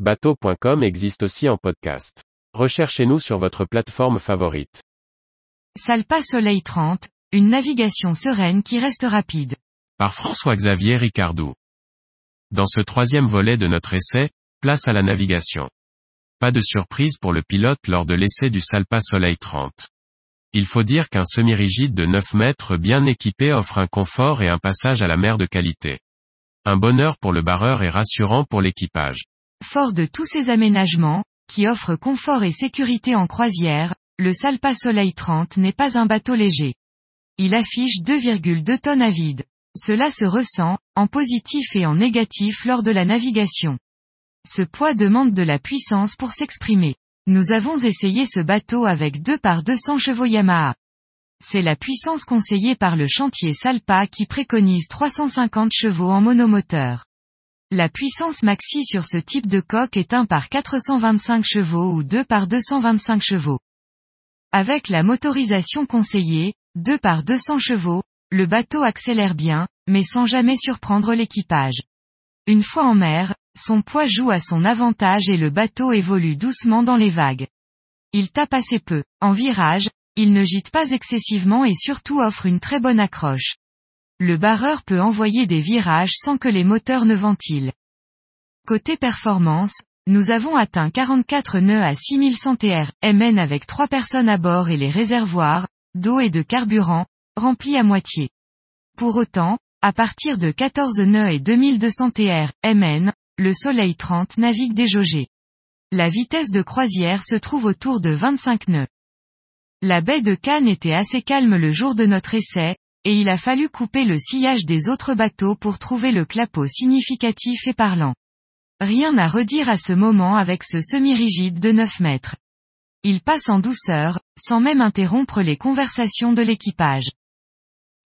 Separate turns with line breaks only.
Bateau.com existe aussi en podcast. Recherchez-nous sur votre plateforme favorite.
Salpa Soleil 30, une navigation sereine qui reste rapide.
Par François-Xavier Ricardou. Dans ce troisième volet de notre essai, place à la navigation. Pas de surprise pour le pilote lors de l'essai du Salpa Soleil 30. Il faut dire qu'un semi-rigide de 9 mètres bien équipé offre un confort et un passage à la mer de qualité. Un bonheur pour le barreur et rassurant pour l'équipage.
Fort de tous ces aménagements, qui offrent confort et sécurité en croisière, le Salpa Soleil 30 n'est pas un bateau léger. Il affiche 2,2 tonnes à vide. Cela se ressent, en positif et en négatif lors de la navigation. Ce poids demande de la puissance pour s'exprimer. Nous avons essayé ce bateau avec 2 par 200 chevaux Yamaha. C'est la puissance conseillée par le chantier Salpa qui préconise 350 chevaux en monomoteur. La puissance maxi sur ce type de coque est 1 par 425 chevaux ou 2 par 225 chevaux. Avec la motorisation conseillée, 2 par 200 chevaux, le bateau accélère bien, mais sans jamais surprendre l'équipage. Une fois en mer, son poids joue à son avantage et le bateau évolue doucement dans les vagues. Il tape assez peu. En virage, il ne gîte pas excessivement et surtout offre une très bonne accroche. Le barreur peut envoyer des virages sans que les moteurs ne ventilent. Côté performance, nous avons atteint 44 nœuds à 6100 TR, MN avec 3 personnes à bord et les réservoirs, d'eau et de carburant, remplis à moitié. Pour autant, à partir de 14 nœuds et 2200 TR, MN, le Soleil 30 navigue déjaugé. La vitesse de croisière se trouve autour de 25 nœuds. La baie de Cannes était assez calme le jour de notre essai, et il a fallu couper le sillage des autres bateaux pour trouver le clapot significatif et parlant. Rien à redire à ce moment avec ce semi-rigide de 9 mètres. Il passe en douceur, sans même interrompre les conversations de l'équipage.